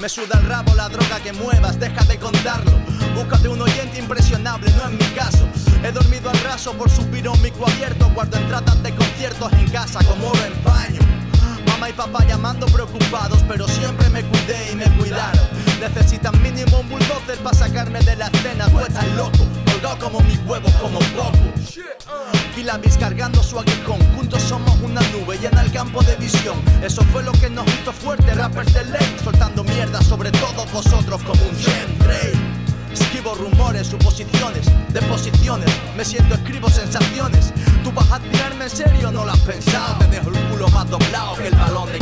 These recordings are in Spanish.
Me suda el rabo la droga que muevas, deja de contarlo. Búscate un oyente impresionable, no es mi caso. He dormido al raso por subir un micro abierto. Guardo entradas de conciertos en casa como oro en paño. Mamá y papá llamando preocupados, pero siempre me cuidé y me cuidaron. Necesitan mínimo un bulldozer para sacarme de la escena. Tú estás loco, colgado como mis huevos, como poco. Pilamis cargando su aguijón, juntos somos una nube llena el campo de visión. Eso fue lo que nos hizo fuerte, rappers de ley, soltando vosotros como un chemtrail. Escribo rumores, suposiciones, deposiciones, me siento, escribo sensaciones. Tú vas a tirarme en serio, no lo has pensado. Te dejo el culo más doblado que el balón de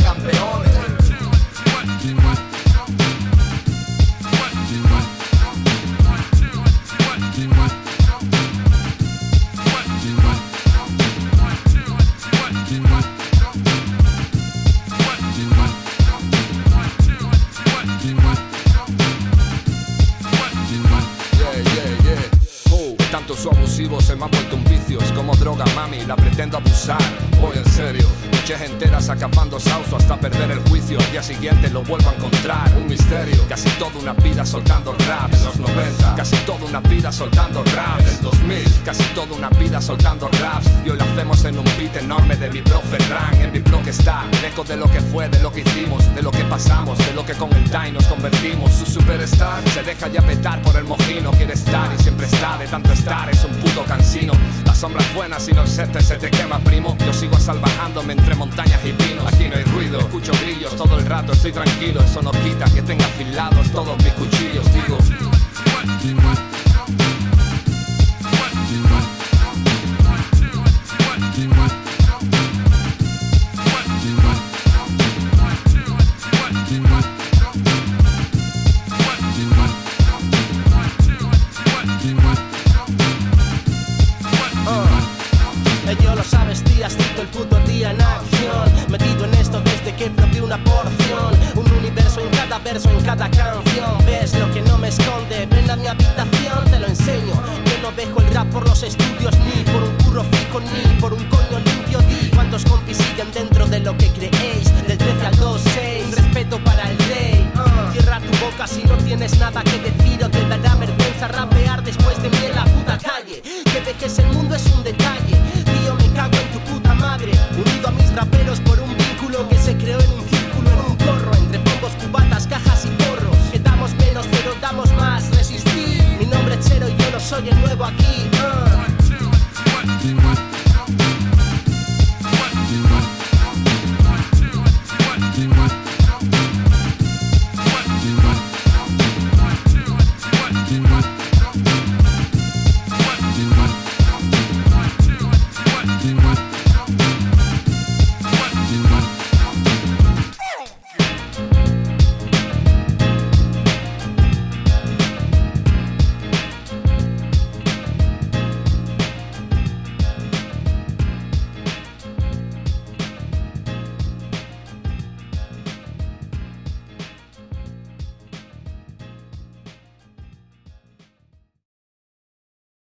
se me ha vuelto un vicio. Es como droga, mami, la pretendo abusar. Voy en serio, noches enteras acabando sauso hasta perder el juicio. Al día siguiente lo vuelvo a encontrar. Un misterio, casi toda una vida soltando rap. En los 90, casi toda una vida soltando rap. En el 2000, casi toda una vida soltando raps. Y hoy lo hacemos en un beat enorme de mi profe Ran. En mi blog está el de lo que fue, de lo que hicimos, de lo que pasamos, de lo que con el time nos convertimos. Su superstar se deja ya petar por el mojino. Quiere estar y siempre está, de tanto estar, es un puto cansino. Las sombras buenas y no existe, se te quema, primo. Yo sigo salvajándome entre montañas y pinos. Aquí no hay ruido, escucho grillos todo el rato, estoy tranquilo. Eso no quita que tenga afilados todos mis cuchillos, digo. Ello lo sabes, tía, estoy todo el puto día en acción. Metido en esto desde que planteé una porción. Un universo en cada verso, en cada canción. Ves lo que no me esconde, ven a mi habitación, te lo enseño. Yo no dejo el rap por los estudios, ni por un curro fijo, ni por un coño limpio. Di cuántos compis siguen dentro de lo que creéis. Del 13 al 2, 6, respeto para el rey. Cierra tu boca si no tienes nada que decir o te dará vergüenza rapear después de mí en la puta calle. Que dejes el mundo es un detalle